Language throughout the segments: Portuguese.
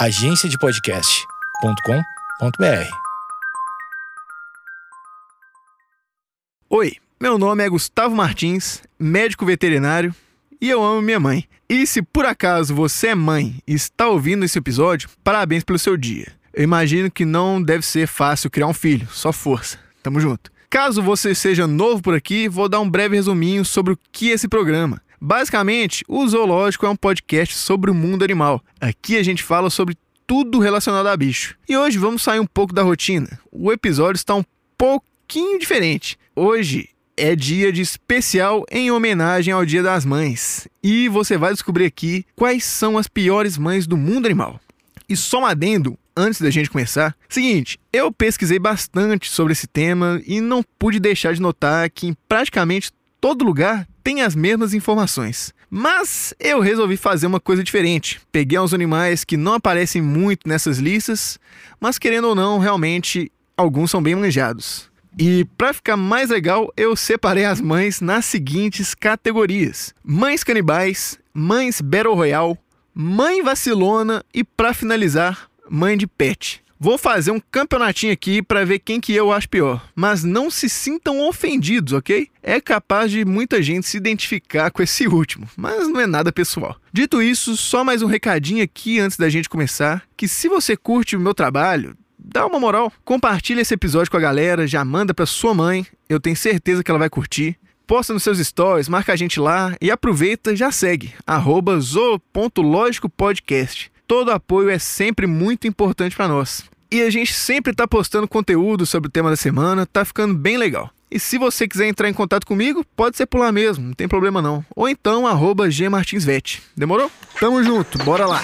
agenciadepodcast.com.br. Oi, meu nome é Gustavo Martins, médico veterinário, e eu amo minha mãe. E se por acaso você é mãe e está ouvindo esse episódio, parabéns pelo seu dia. Eu imagino que não deve ser fácil criar um filho, só força. Tamo junto. Caso você seja novo por aqui, vou dar um breve resuminho sobre o que é esse programa. Basicamente, o Zoológico é um podcast sobre o mundo animal. Aqui a gente fala sobre tudo relacionado a bicho. E hoje vamos sair um pouco da rotina. O episódio está um pouquinho diferente. Hoje é dia de especial em homenagem ao Dia das Mães. E você vai descobrir aqui quais são as piores mães do mundo animal. E só um adendo antes da gente começar. Seguinte, eu pesquisei bastante sobre esse tema e não pude deixar de notar que em praticamente todo lugar tem as mesmas informações. Mas eu resolvi fazer uma coisa diferente. Peguei uns animais que não aparecem muito nessas listas, mas querendo ou não, realmente alguns são bem manjados. E para ficar mais legal, eu separei as mães nas seguintes categorias: mães canibais, mães Battle Royale, mãe vacilona e para finalizar, mãe de pet. Vou fazer um campeonatinho aqui para ver quem que eu acho pior, mas não se sintam ofendidos, ok? É capaz de muita gente se identificar com esse último, mas não é nada pessoal. Dito isso, só mais um recadinho aqui antes da gente começar, que se você curte o meu trabalho, dá uma moral. Compartilha esse episódio com a galera, já manda para sua mãe, eu tenho certeza que ela vai curtir. Posta nos seus stories, marca a gente lá e aproveita já segue, zo.logicopodcast. Todo apoio é sempre muito importante para nós. E a gente sempre está postando conteúdo sobre o tema da semana, tá ficando bem legal. E se você quiser entrar em contato comigo, pode ser por lá mesmo, não tem problema não. Ou então, arroba gmartinsvet. Demorou? Tamo junto, bora lá!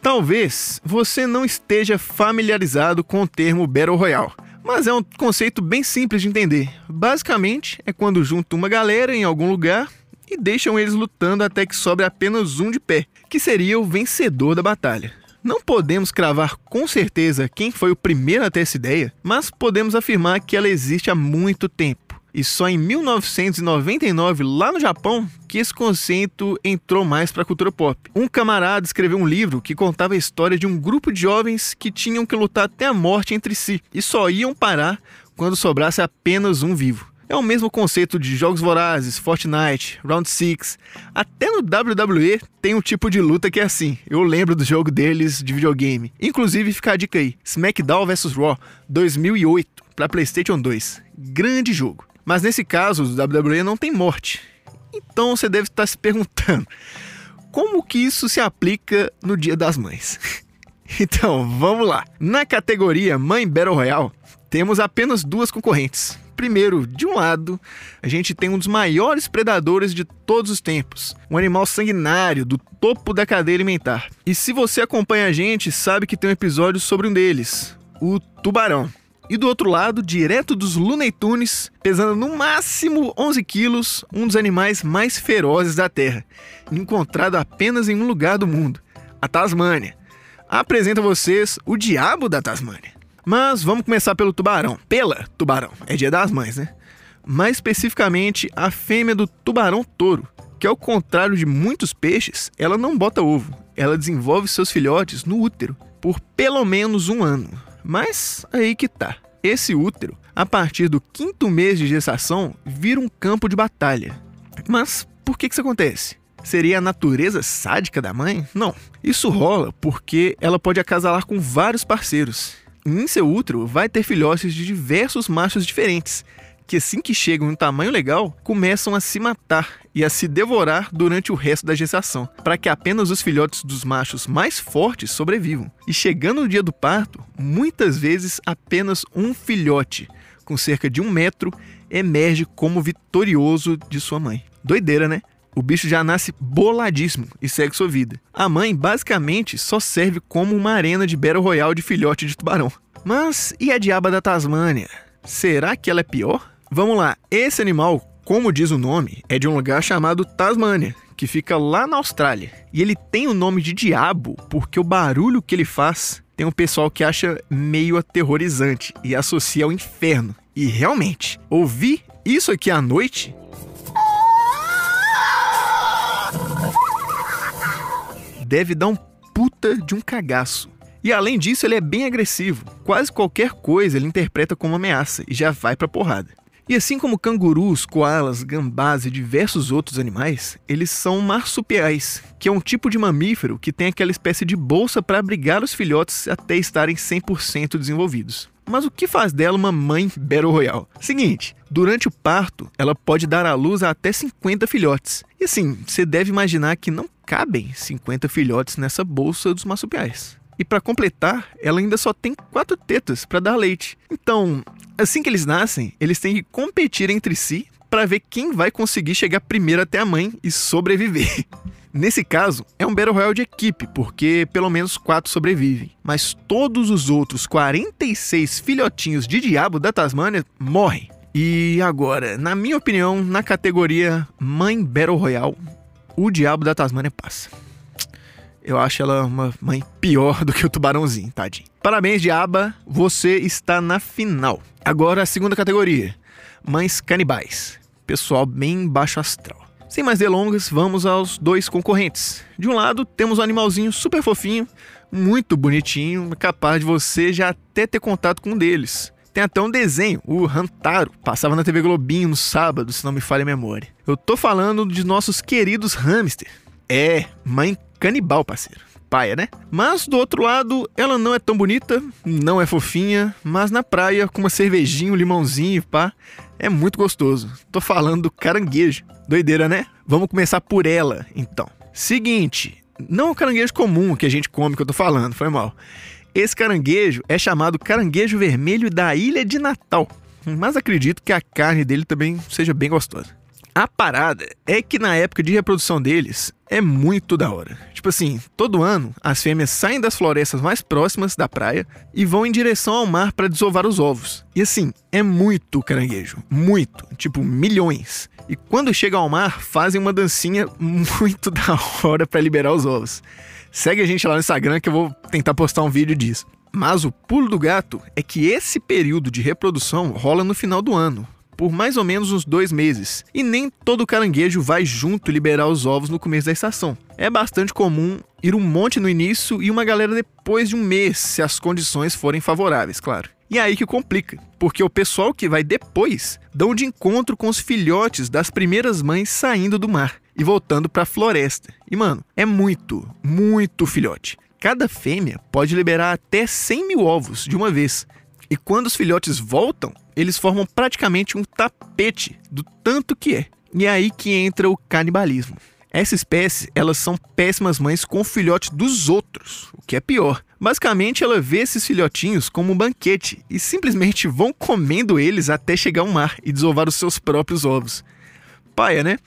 Talvez você não esteja familiarizado com o termo Battle Royale, mas é um conceito bem simples de entender. Basicamente, é quando juntam uma galera em algum lugar e deixam eles lutando até que sobre apenas um de pé, que seria o vencedor da batalha. Não podemos cravar com certeza quem foi o primeiro a ter essa ideia, mas podemos afirmar que ela existe há muito tempo. E só em 1999, lá no Japão, que esse conceito entrou mais para a cultura pop. Um camarada escreveu um livro que contava a história de um grupo de jovens que tinham que lutar até a morte entre si e só iam parar quando sobrasse apenas um vivo. É o mesmo conceito de jogos vorazes, Fortnite, Round 6. Até no WWE tem um tipo de luta que é assim. Eu lembro do jogo deles de videogame. Inclusive, fica a dica aí: SmackDown vs Raw 2008 para PlayStation 2. Grande jogo. Mas nesse caso, o WWE não tem morte. Então você deve estar se perguntando: como que isso se aplica no Dia das Mães? então, vamos lá. Na categoria Mãe Battle Royale, temos apenas duas concorrentes. Primeiro, de um lado, a gente tem um dos maiores predadores de todos os tempos, um animal sanguinário do topo da cadeia alimentar. E se você acompanha a gente, sabe que tem um episódio sobre um deles, o tubarão. E do outro lado, direto dos Looney Tunes, pesando no máximo 11 quilos, um dos animais mais ferozes da Terra, encontrado apenas em um lugar do mundo, a Tasmânia. Apresento a vocês o diabo da Tasmânia. Mas vamos começar pelo tubarão. Pela tubarão, é dia das mães, né? Mais especificamente, a fêmea do tubarão touro, que ao contrário de muitos peixes, ela não bota ovo, ela desenvolve seus filhotes no útero por pelo menos um ano. Mas aí que tá. Esse útero, a partir do quinto mês de gestação, vira um campo de batalha. Mas por que, que isso acontece? Seria a natureza sádica da mãe? Não. Isso rola porque ela pode acasalar com vários parceiros em seu útero vai ter filhotes de diversos machos diferentes, que assim que chegam em um tamanho legal, começam a se matar e a se devorar durante o resto da gestação, para que apenas os filhotes dos machos mais fortes sobrevivam. E chegando no dia do parto, muitas vezes apenas um filhote, com cerca de um metro, emerge como vitorioso de sua mãe. Doideira, né? O bicho já nasce boladíssimo e segue sua vida. A mãe basicamente só serve como uma arena de Battle Royale de filhote de tubarão. Mas e a diaba da Tasmânia? Será que ela é pior? Vamos lá, esse animal, como diz o nome, é de um lugar chamado Tasmânia, que fica lá na Austrália. E ele tem o nome de diabo porque o barulho que ele faz tem um pessoal que acha meio aterrorizante e associa ao inferno. E realmente, ouvir isso aqui à noite deve dar um puta de um cagaço. E além disso, ele é bem agressivo. Quase qualquer coisa ele interpreta como ameaça e já vai pra porrada. E assim como cangurus, koalas, gambás e diversos outros animais, eles são marsupiais, que é um tipo de mamífero que tem aquela espécie de bolsa para abrigar os filhotes até estarem 100% desenvolvidos. Mas o que faz dela uma mãe Battle Royale? Seguinte, durante o parto, ela pode dar à luz a até 50 filhotes. E assim, você deve imaginar que não cabem 50 filhotes nessa bolsa dos marsupiais. E para completar, ela ainda só tem quatro tetas para dar leite. Então, assim que eles nascem, eles têm que competir entre si para ver quem vai conseguir chegar primeiro até a mãe e sobreviver. Nesse caso, é um Battle Royale de equipe, porque pelo menos quatro sobrevivem. Mas todos os outros 46 filhotinhos de diabo da Tasmânia morrem. E agora, na minha opinião, na categoria Mãe Battle Royale, o diabo da Tasmânia passa. Eu acho ela uma mãe pior do que o tubarãozinho, tadinho. Parabéns, Diaba, você está na final. Agora a segunda categoria: Mães Canibais. Pessoal bem baixo astral. Sem mais delongas, vamos aos dois concorrentes. De um lado, temos um animalzinho super fofinho, muito bonitinho, capaz de você já até ter contato com um deles. Tem até um desenho, o Rantaro, passava na TV Globinho no sábado, se não me falha a memória. Eu tô falando de nossos queridos hamster. É, mãe canibal, parceiro. Paia, né? Mas do outro lado, ela não é tão bonita, não é fofinha, mas na praia, com uma cervejinha, um limãozinho, pá, é muito gostoso. Tô falando do caranguejo. Doideira, né? Vamos começar por ela, então. Seguinte, não é o caranguejo comum que a gente come que eu tô falando, foi mal. Esse caranguejo é chamado caranguejo vermelho da Ilha de Natal, mas acredito que a carne dele também seja bem gostosa. A parada é que na época de reprodução deles é muito da hora. Tipo assim, todo ano as fêmeas saem das florestas mais próximas da praia e vão em direção ao mar para desovar os ovos. E assim, é muito caranguejo, muito, tipo milhões. E quando chegam ao mar, fazem uma dancinha muito da hora para liberar os ovos. Segue a gente lá no Instagram que eu vou tentar postar um vídeo disso. Mas o pulo do gato é que esse período de reprodução rola no final do ano, por mais ou menos uns dois meses. E nem todo caranguejo vai junto liberar os ovos no começo da estação. É bastante comum ir um monte no início e uma galera depois de um mês, se as condições forem favoráveis, claro. E é aí que complica, porque o pessoal que vai depois dão de encontro com os filhotes das primeiras mães saindo do mar e voltando para a floresta. E mano, é muito, muito filhote. Cada fêmea pode liberar até 100 mil ovos de uma vez. E quando os filhotes voltam, eles formam praticamente um tapete do tanto que é. E é aí que entra o canibalismo. Essa espécie, elas são péssimas mães com o filhote dos outros, o que é pior. Basicamente, ela vê esses filhotinhos como um banquete e simplesmente vão comendo eles até chegar ao mar e desovar os seus próprios ovos. Paia, né?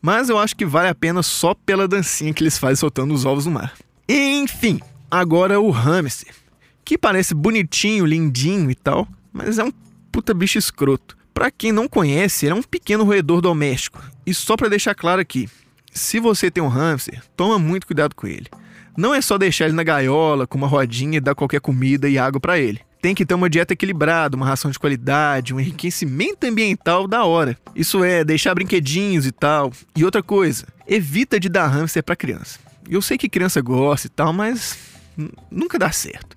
Mas eu acho que vale a pena só pela dancinha que eles fazem soltando os ovos no mar. Enfim, agora o hamster, que parece bonitinho, lindinho e tal, mas é um puta bicho escroto. Para quem não conhece, ele é um pequeno roedor doméstico. E só para deixar claro aqui, se você tem um hamster, toma muito cuidado com ele. Não é só deixar ele na gaiola com uma rodinha e dar qualquer comida e água para ele. Tem que ter uma dieta equilibrada, uma ração de qualidade, um enriquecimento ambiental da hora. Isso é, deixar brinquedinhos e tal. E outra coisa, evita de dar hamster para criança. Eu sei que criança gosta e tal, mas nunca dá certo.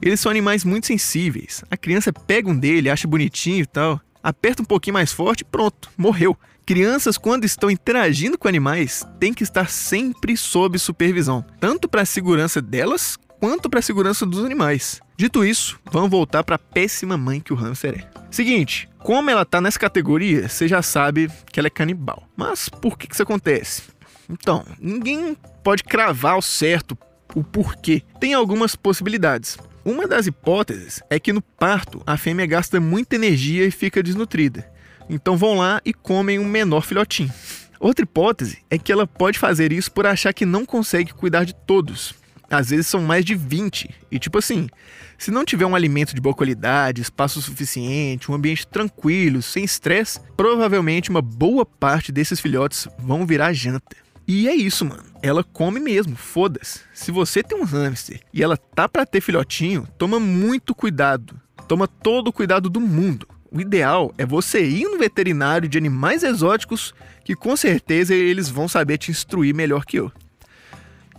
Eles são animais muito sensíveis. A criança pega um dele, acha bonitinho e tal, aperta um pouquinho mais forte pronto, morreu. Crianças, quando estão interagindo com animais, têm que estar sempre sob supervisão, tanto para a segurança delas quanto para a segurança dos animais. Dito isso, vamos voltar para a péssima mãe que o hamster é. Seguinte, como ela tá nessa categoria, você já sabe que ela é canibal. Mas por que, que isso acontece? Então, ninguém pode cravar ao certo o porquê. Tem algumas possibilidades. Uma das hipóteses é que no parto a fêmea gasta muita energia e fica desnutrida. Então vão lá e comem um menor filhotinho. Outra hipótese é que ela pode fazer isso por achar que não consegue cuidar de todos. Às vezes são mais de 20. E tipo assim, se não tiver um alimento de boa qualidade, espaço suficiente, um ambiente tranquilo, sem estresse, provavelmente uma boa parte desses filhotes vão virar janta. E é isso, mano. Ela come mesmo, foda-se. Se você tem um hamster e ela tá para ter filhotinho, toma muito cuidado. Toma todo o cuidado do mundo. O ideal é você ir no veterinário de animais exóticos, que com certeza eles vão saber te instruir melhor que eu.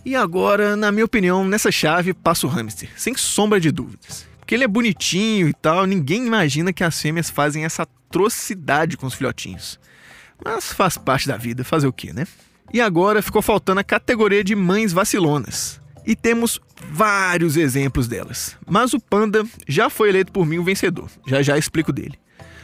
E agora, na minha opinião, nessa chave passa o hamster, sem sombra de dúvidas. Porque ele é bonitinho e tal, ninguém imagina que as fêmeas fazem essa atrocidade com os filhotinhos. Mas faz parte da vida, fazer o quê, né? E agora ficou faltando a categoria de mães vacilonas. E temos vários exemplos delas. Mas o panda já foi eleito por mim o vencedor. Já já explico dele.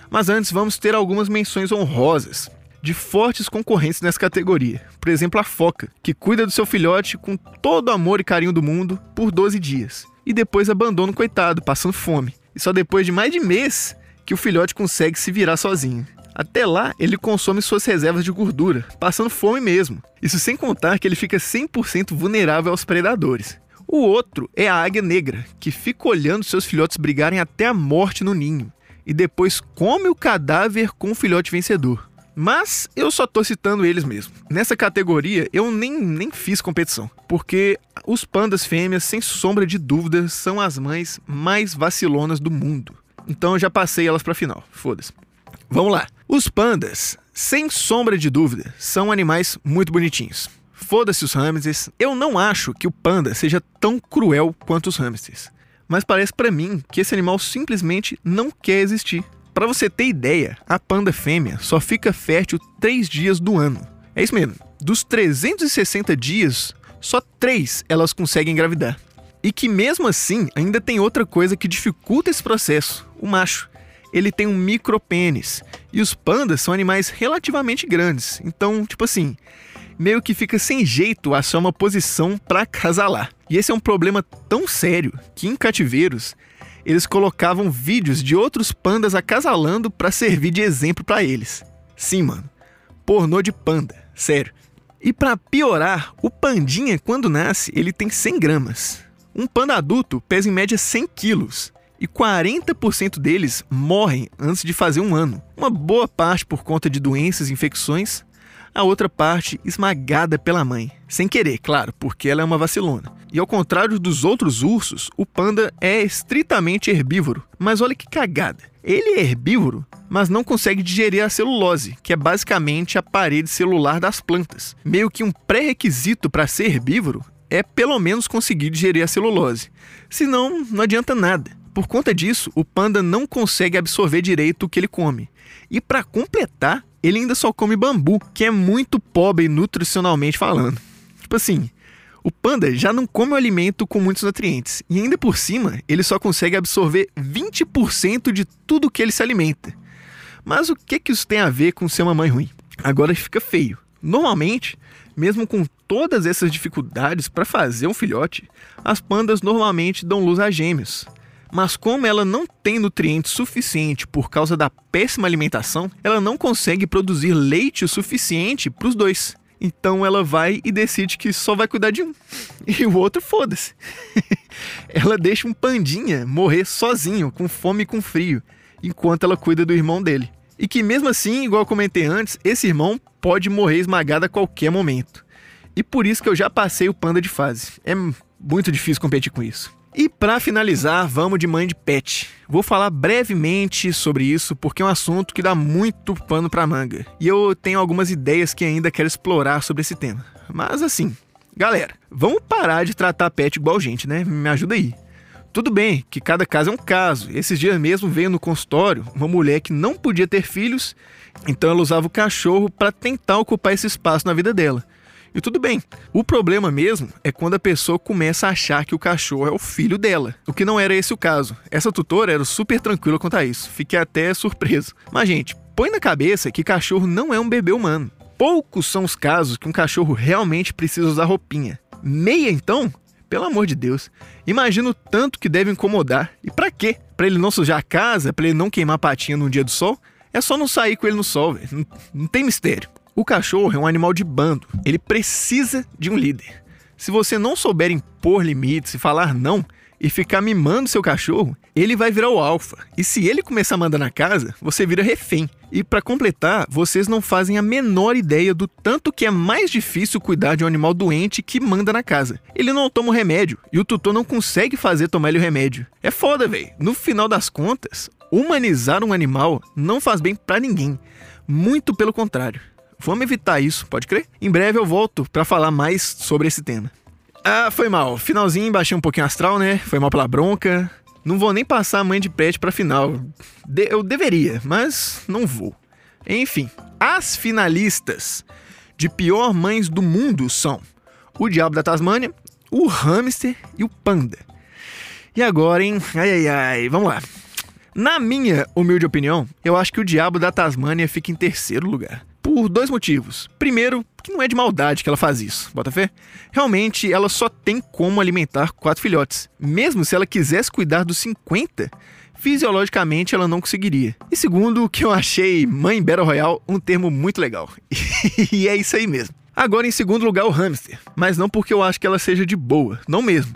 Mas antes vamos ter algumas menções honrosas de fortes concorrentes nessa categoria. Por exemplo, a foca, que cuida do seu filhote com todo o amor e carinho do mundo por 12 dias. E depois abandona o coitado, passando fome. E só depois de mais de mês que o filhote consegue se virar sozinho. Até lá, ele consome suas reservas de gordura, passando fome mesmo. Isso sem contar que ele fica 100% vulnerável aos predadores. O outro é a águia negra, que fica olhando seus filhotes brigarem até a morte no ninho e depois come o cadáver com o filhote vencedor. Mas eu só tô citando eles mesmo. Nessa categoria eu nem, nem fiz competição, porque os pandas fêmeas, sem sombra de dúvida, são as mães mais vacilonas do mundo. Então eu já passei elas pra final. Foda-se. Vamos lá. Os pandas, sem sombra de dúvida, são animais muito bonitinhos. Foda-se os hamsters. Eu não acho que o panda seja tão cruel quanto os hamsters. Mas parece para mim que esse animal simplesmente não quer existir. Para você ter ideia, a panda fêmea só fica fértil 3 dias do ano. É isso mesmo. Dos 360 dias, só 3 elas conseguem engravidar. E que mesmo assim ainda tem outra coisa que dificulta esse processo: o macho ele tem um micropênis. E os pandas são animais relativamente grandes. Então, tipo assim, meio que fica sem jeito achar uma posição para acasalar. E esse é um problema tão sério que em cativeiros eles colocavam vídeos de outros pandas acasalando para servir de exemplo para eles. Sim, mano. Pornô de panda, sério. E para piorar, o pandinha quando nasce, ele tem 100 gramas. Um panda adulto pesa em média 100 quilos e 40% deles morrem antes de fazer um ano. Uma boa parte por conta de doenças e infecções, a outra parte esmagada pela mãe. Sem querer, claro, porque ela é uma vacilona. E ao contrário dos outros ursos, o panda é estritamente herbívoro. Mas olha que cagada. Ele é herbívoro, mas não consegue digerir a celulose, que é basicamente a parede celular das plantas. Meio que um pré-requisito para ser herbívoro é pelo menos conseguir digerir a celulose. Senão, não adianta nada. Por conta disso, o panda não consegue absorver direito o que ele come. E para completar, ele ainda só come bambu, que é muito pobre nutricionalmente falando. Tipo assim, o panda já não come o alimento com muitos nutrientes, e ainda por cima, ele só consegue absorver 20% de tudo que ele se alimenta. Mas o que, que isso tem a ver com ser uma mãe ruim? Agora fica feio. Normalmente, mesmo com todas essas dificuldades para fazer um filhote, as pandas normalmente dão luz a gêmeos. Mas como ela não tem nutrientes suficiente por causa da péssima alimentação, ela não consegue produzir leite o suficiente para os dois. Então ela vai e decide que só vai cuidar de um. E o outro foda-se. ela deixa um pandinha morrer sozinho, com fome e com frio, enquanto ela cuida do irmão dele. E que mesmo assim, igual eu comentei antes, esse irmão pode morrer esmagado a qualquer momento. E por isso que eu já passei o panda de fase. É muito difícil competir com isso. E para finalizar, vamos de mãe de pet. Vou falar brevemente sobre isso porque é um assunto que dá muito pano para manga. E eu tenho algumas ideias que ainda quero explorar sobre esse tema. Mas assim, galera, vamos parar de tratar pet igual gente, né? Me ajuda aí. Tudo bem que cada caso é um caso. Esses dias mesmo veio no consultório uma mulher que não podia ter filhos, então ela usava o cachorro para tentar ocupar esse espaço na vida dela. E tudo bem. O problema mesmo é quando a pessoa começa a achar que o cachorro é o filho dela. O que não era esse o caso. Essa tutora era super tranquila quanto a isso. Fiquei até surpreso. Mas, gente, põe na cabeça que cachorro não é um bebê humano. Poucos são os casos que um cachorro realmente precisa usar roupinha. Meia, então? Pelo amor de Deus. Imagina o tanto que deve incomodar. E para quê? Para ele não sujar a casa? Para ele não queimar a patinha no dia do sol? É só não sair com ele no sol, velho. Não, não tem mistério. O cachorro é um animal de bando, ele precisa de um líder. Se você não souber impor limites e falar não e ficar mimando seu cachorro, ele vai virar o alfa. E se ele começar a mandar na casa, você vira refém. E para completar, vocês não fazem a menor ideia do tanto que é mais difícil cuidar de um animal doente que manda na casa. Ele não toma o remédio e o tutor não consegue fazer tomar ele o remédio. É foda, velho. No final das contas, Humanizar um animal não faz bem para ninguém. Muito pelo contrário. Vamos evitar isso, pode crer? Em breve eu volto para falar mais sobre esse tema. Ah, foi mal. Finalzinho, baixei um pouquinho astral, né? Foi mal pela bronca. Não vou nem passar a mãe de pet pra final. De eu deveria, mas não vou. Enfim, as finalistas de pior mães do mundo são o Diabo da Tasmânia, o Hamster e o Panda. E agora, hein? Ai, ai, ai, vamos lá. Na minha humilde opinião, eu acho que o Diabo da Tasmânia fica em terceiro lugar. Por dois motivos. Primeiro, que não é de maldade que ela faz isso, bota fé? Realmente, ela só tem como alimentar quatro filhotes. Mesmo se ela quisesse cuidar dos 50, fisiologicamente ela não conseguiria. E segundo, que eu achei mãe Battle Royale um termo muito legal. e é isso aí mesmo. Agora, em segundo lugar, o hamster. Mas não porque eu acho que ela seja de boa, não mesmo.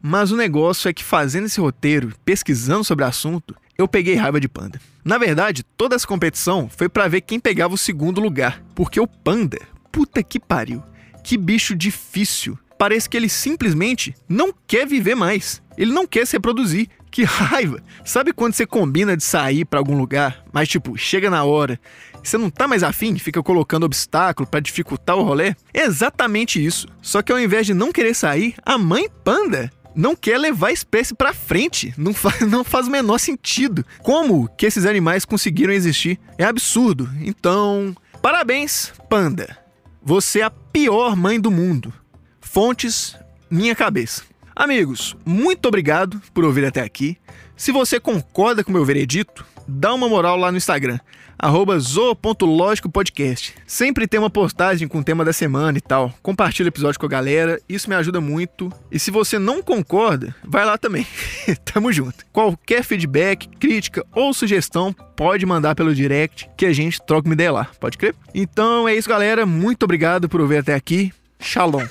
Mas o negócio é que fazendo esse roteiro, pesquisando sobre o assunto, eu peguei raiva de panda. Na verdade, toda essa competição foi para ver quem pegava o segundo lugar, porque o panda, puta que pariu, que bicho difícil. Parece que ele simplesmente não quer viver mais. Ele não quer se reproduzir. Que raiva! Sabe quando você combina de sair para algum lugar, mas tipo, chega na hora, você não tá mais afim, fica colocando obstáculo para dificultar o rolê? É exatamente isso. Só que ao invés de não querer sair, a mãe panda não quer levar a espécie para frente. Não faz, não faz o menor sentido. Como que esses animais conseguiram existir? É absurdo. Então, parabéns, panda. Você é a pior mãe do mundo. Fontes, minha cabeça. Amigos, muito obrigado por ouvir até aqui. Se você concorda com o meu veredito, dá uma moral lá no Instagram, zo.lógicopodcast. Sempre tem uma postagem com o tema da semana e tal. Compartilha o episódio com a galera, isso me ajuda muito. E se você não concorda, vai lá também. Tamo junto. Qualquer feedback, crítica ou sugestão, pode mandar pelo direct que a gente troca uma ideia lá, pode crer? Então é isso, galera. Muito obrigado por ouvir até aqui. Shalom.